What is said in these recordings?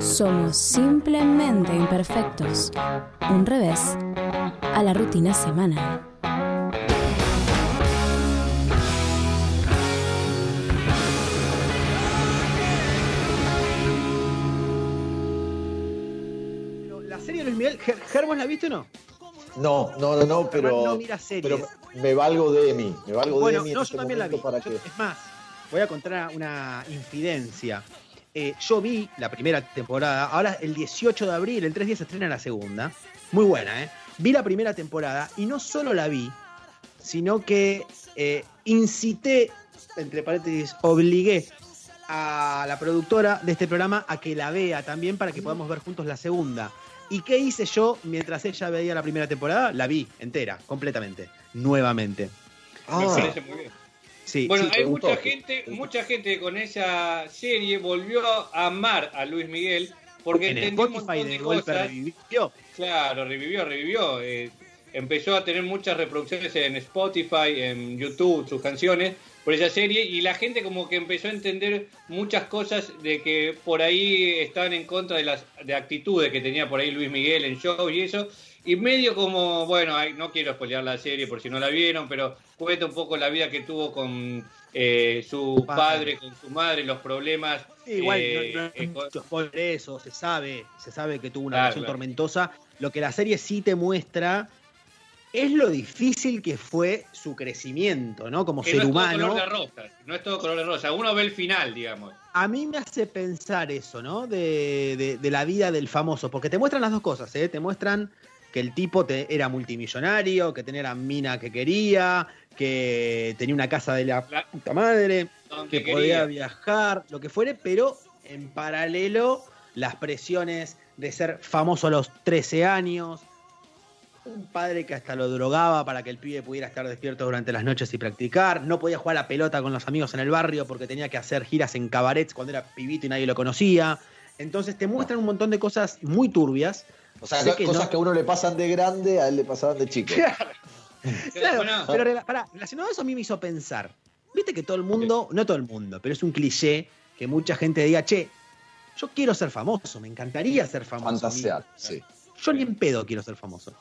Somos simplemente imperfectos. Un revés a la rutina semanal. La serie Luis Miguel, Ger, Ger, ¿vos la viste o no? No, no, no, no, pero, no mira series. pero me valgo de Emi. Me valgo Bueno, de Emi en no, este yo también la vi. para Yo- que. Es más, voy a contar una infidencia. Eh, yo vi la primera temporada, ahora el 18 de abril, en tres días se estrena la segunda. Muy buena, ¿eh? Vi la primera temporada y no solo la vi, sino que eh, incité, entre paréntesis, obligué a la productora de este programa a que la vea también para que podamos ver juntos la segunda. ¿Y qué hice yo mientras ella veía la primera temporada? La vi entera, completamente, nuevamente. Ah, Me parece muy bien. Sí, Bueno, sí, hay gustó. mucha gente, mucha gente con esa serie volvió a amar a Luis Miguel porque en entendió un Spotify de golpe revivió. Claro, revivió, revivió. eh, empezó a tener muchas reproducciones en Spotify, en YouTube, sus canciones por esa serie y la gente como que empezó a entender muchas cosas de que por ahí estaban en contra de las de actitudes que tenía por ahí Luis Miguel en show y eso. Y medio como, bueno, no quiero spoilear la serie por si no la vieron, pero cuenta un poco la vida que tuvo con eh, su Padre. con su madre, los problemas. Sí, igual eh, no, no eh, con- spoiler eso, se sabe, se sabe que tuvo una Claro, relación claro. tormentosa. Lo que la serie sí te muestra es lo difícil que fue su crecimiento, ¿no? Como que ser no es todo humano. color de rosa, no es todo color de rosa. Uno ve el final, digamos. A mí me hace pensar eso, ¿no? De, de- de la vida del famoso, porque te muestran las dos cosas, ¿eh? Te muestran que el tipo te- era multimillonario, que tenía la mina que quería, que tenía una casa de la La- puta madre, que podía viajar, lo que fuere, pero en paralelo las presiones de ser famoso a los 13 años, un padre que hasta lo drogaba para que el pibe pudiera estar despierto durante las noches y practicar, no podía jugar a la pelota con los amigos en el barrio porque tenía que hacer giras en cabarets cuando era pibito y nadie lo conocía. Entonces te muestran un montón de cosas muy turbias. O sea, que cosas no. que a uno le pasan de grande, a él le pasaban de chico. Claro, Bueno, pero pará, relacionado a eso a mí me hizo pensar. Viste que todo el mundo, no todo el mundo, pero es un cliché que mucha gente diga, che, yo quiero ser famoso, me encantaría ser famoso. Fantasear, sí. Yo ni en pedo quiero ser famoso.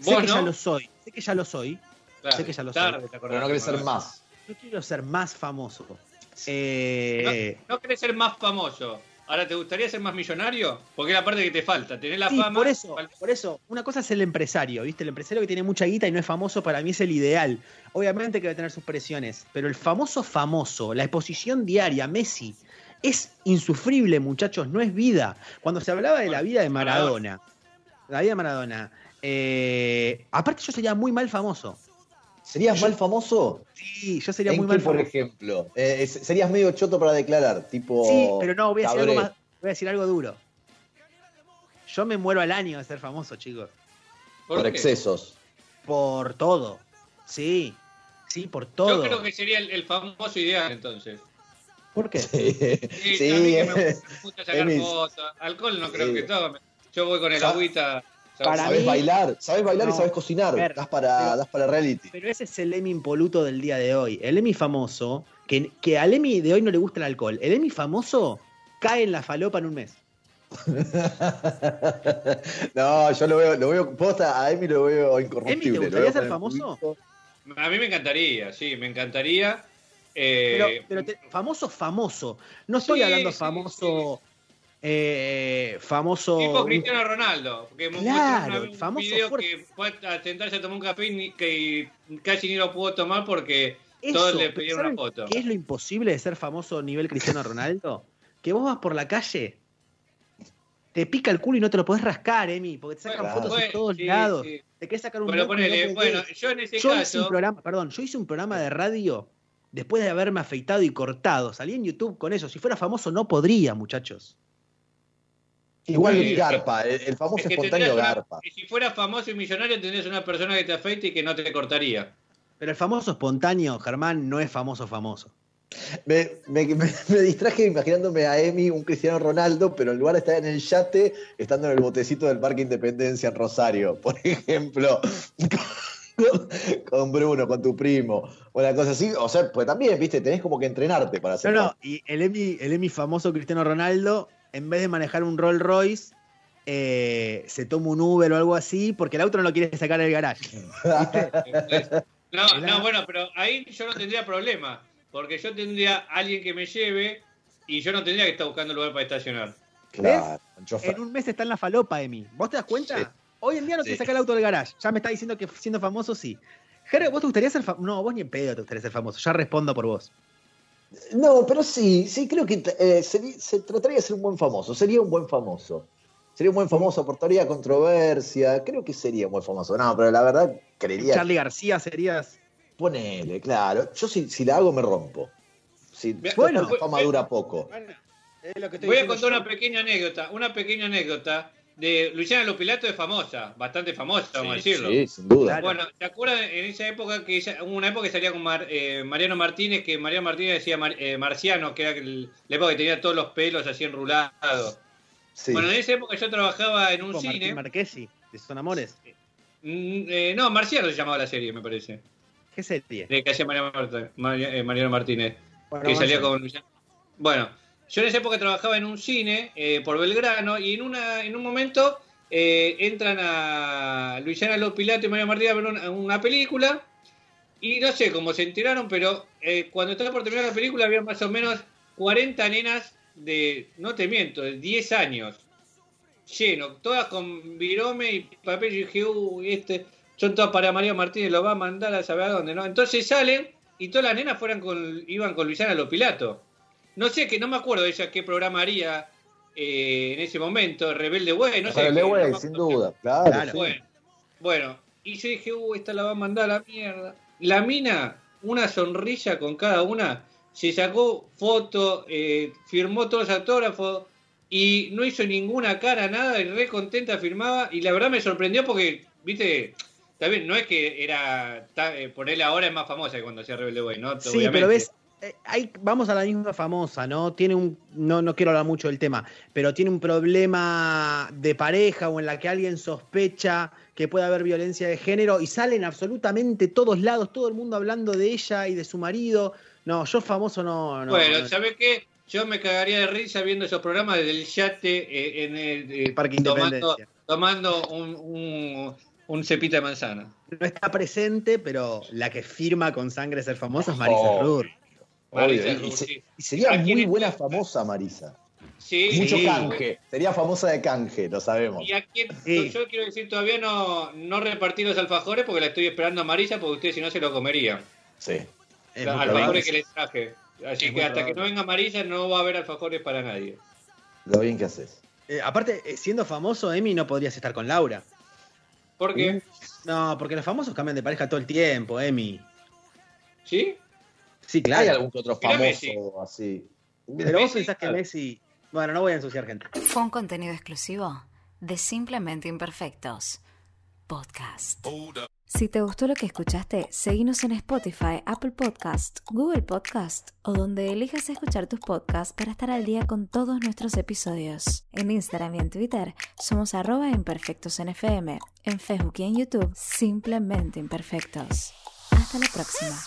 Sé ¿Vos que no? ya lo soy, sé que ya lo soy. claro, sé que ya lo tarde te acordás. Pero no querés ser más. Yo quiero ser más famoso. Eh, No querés ser más famoso. Ahora, ¿te gustaría ser más millonario? Porque es la parte que te falta. Tener la sí, fama. por eso, falta- por eso, una cosa es el empresario, ¿viste? El empresario que tiene mucha guita y no es famoso, para mí es el ideal. Obviamente que va a tener sus presiones, pero el famoso famoso, la exposición diaria, Messi, es insufrible, muchachos, no es vida. Cuando se hablaba de la vida de Maradona. Maradona, la vida de Maradona, eh, aparte yo sería muy mal famoso. ¿Serías mal famoso? Sí, yo sería ¿En muy qué, mal por famoso. ejemplo? Eh, es- serías medio choto para declarar, tipo. Sí, pero no, voy a decir algo Cabré. más, voy a decir algo duro. Yo me muero al año de ser famoso, chicos. ¿Por Por qué? excesos. Por todo. Sí. Sí, por todo. Yo creo que sería el, el famoso ideal, entonces. ¿Por qué? Sí, Sí, sí, a mí que me eh, gusta, sacar fotos. Alcohol no creo Sí. que tome. Yo voy con el agüita. Para sabes mí- bailar, sabes bailar No, y sabes cocinar. ver, das, para, pero- das para reality. Pero ese es el Emi impoluto del día de hoy. El Emi famoso, que, que al Emi de hoy no le gusta el alcohol. El Emi famoso cae en la falopa en un mes. no, yo lo veo, lo veo, posta, a Emi lo veo Emi, incorruptible. ¿te lo gustaría ser famoso? A mí me encantaría, sí, me encantaría. Eh, Pero, pero te- famoso, famoso. No estoy Sí, hablando sí, famoso. Eh, famoso. Tipo Cristiano Ronaldo, que Claro, un famoso video fuerte. que fue a sentarse a tomar un café y que casi ni lo pudo tomar porque Eso, todos le pidieron ¿saben una foto. ¿Qué es lo imposible de ser famoso a nivel Cristiano Ronaldo? Que vos vas por la calle, te pica el culo y no te lo podés rascar, Emi, porque te sacan Bueno, fotos de bueno, todos sí, lados. sí. Te querés sacar un Pero no bueno, yo en ese Yo hice un programa, perdón, yo hice un programa de radio después de haberme afeitado y cortado. Salí en YouTube con eso. Si fuera famoso no podría, muchachos. Igual Sí, garpa, el, el famoso es que espontáneo una- garpa. y si fueras famoso y millonario tendrías una persona que te afeite y que no te cortaría. Pero el famoso espontáneo, Germán, no es famoso famoso. Me, me- me- me distraje imaginándome a Emi, un Cristiano Ronaldo, pero en lugar de estar en el yate, estando en el botecito del Parque Independencia en Rosario, por ejemplo. Con, con Bruno, con tu primo, o una cosa así. O sea, pues también, viste, tenés como que entrenarte para No, hacer. no, y el Emi, el Emi famoso Cristiano Ronaldo en vez de manejar un Rolls Royce, eh, se toma un Uber o algo así, porque el auto no lo quiere sacar del garage. No, no, bueno, pero ahí yo no tendría problema, porque yo tendría alguien que me lleve y yo no tendría que estar buscando lugar para estacionar. Claro. En un mes está en la falopa, Emi. ¿Vos te das cuenta? Sí. Hoy en día no Sí. te saca el auto del garage. Ya me está diciendo que siendo famoso sí. Jere, ¿vos te gustaría ser famoso? No, vos ni en pedo te gustaría ser famoso. Ya respondo por vos. No, pero sí, sí creo que eh, sería- se trataría de ser un buen famoso. Sería un buen famoso. Sería un buen famoso, aportaría controversia. Creo que sería un buen famoso. No, pero la verdad creería. Charlie García serías. Ponele, claro. Yo si, si la hago me rompo. Si, Bien, bueno, bueno, la fama dura poco. Voy a contar una pequeña anécdota, una pequeña anécdota de Luciana Lopilato es famosa, bastante famosa, vamos a decirlo. Sí, sin duda. Bueno, ¿te acuerdas en esa época que ella, hubo una época que salía con Mar- eh, Mariano Martínez, que Mariano Martínez decía Mar- eh, Marciano, que era el- la época que tenía todos los pelos así enrulados. Sí. Bueno, en esa época yo trabajaba en un Con cine. Martín Marquesi, de Son Amores. Mm, eh, no, Marciano se llamaba la serie, me parece. ¿Qué serie? De que hacía Mariano, Mari- eh, Mariano Martínez. Bueno, que salía con Bueno, yo en esa época trabajaba en un cine eh, por Belgrano y en una en un momento eh, entran a Luisiana Lopilato y María Martínez a ver una, película y no sé cómo se enteraron, pero eh, cuando estaba por terminar la película había más o menos 40 nenas de, no te miento, de 10 años, lleno, todas con virome y papel. Y dije, uy, este, son todas para María Martínez, lo va a mandar a saber a dónde, ¿no? Entonces salen y todas las nenas fueran con, iban con Luisiana Lopilato. No sé, que no me acuerdo de ella qué programa haría eh, en ese momento, Rebelde Way, no sé. Rebelde Way, sin duda. Claro, Claro. sí. Bueno, bueno, y yo dije, uh, esta la va a mandar a la mierda. La mina, una sonrisa con cada una, se sacó foto, eh, firmó todos los autógrafos y no hizo ninguna cara, nada, y re contenta firmaba. Y la verdad me sorprendió porque, viste, también no es que era, ta- eh, ponerle ahora es más famosa que cuando hacía Rebelde Way, ¿no? Sí, Obviamente. pero ves, hay- vamos a la misma famosa, ¿no? Tiene un, no, no quiero hablar mucho del tema, pero tiene un problema de pareja o en la que alguien sospecha que puede haber violencia de género y salen absolutamente todos lados, todo el mundo hablando de ella y de su marido. No, yo famoso no. no bueno, no. ¿sabes qué? Yo me cagaría de risa viendo esos programas desde el yate eh, en el, eh, El Parque tomando, Independencia. tomando un, un, un cepita de manzana. No está presente, pero la que firma con sangre ser famosa es Marisa Oh. Rur. Marisa Obvio, y, se- sería ¿A quién muy es? buena famosa, Marisa. Sí, Mucho Sí. canje. Sería famosa de canje, lo sabemos. Y aquí, Sí. yo quiero decir, todavía no, no repartí los alfajores porque la estoy esperando a Marisa porque ustedes si no se lo comerían. Sí. Los alfajores que les traje. Así Es que hasta que no venga Marisa no va a haber alfajores para nadie. Lo bien que haces. Eh, aparte, eh, siendo famoso, Emi, no podrías estar con Laura. Porque, No, porque los famosos cambian de pareja todo el tiempo, Emi. ¿sí? Sí, ¿Hay claro. algún que otro famoso así? Pero vos pensás que. Messi. Bueno, no voy a ensuciar gente. Fue un contenido exclusivo de Simplemente Imperfectos. Podcast. Si te gustó lo que escuchaste, seguinos en Spotify, Apple Podcast, Google Podcast o donde elijas escuchar tus podcasts para estar al día con todos nuestros episodios. En Instagram y en Twitter somos arroba imperfectos en FM. En Facebook y en YouTube, simplemente imperfectos. Hasta la próxima.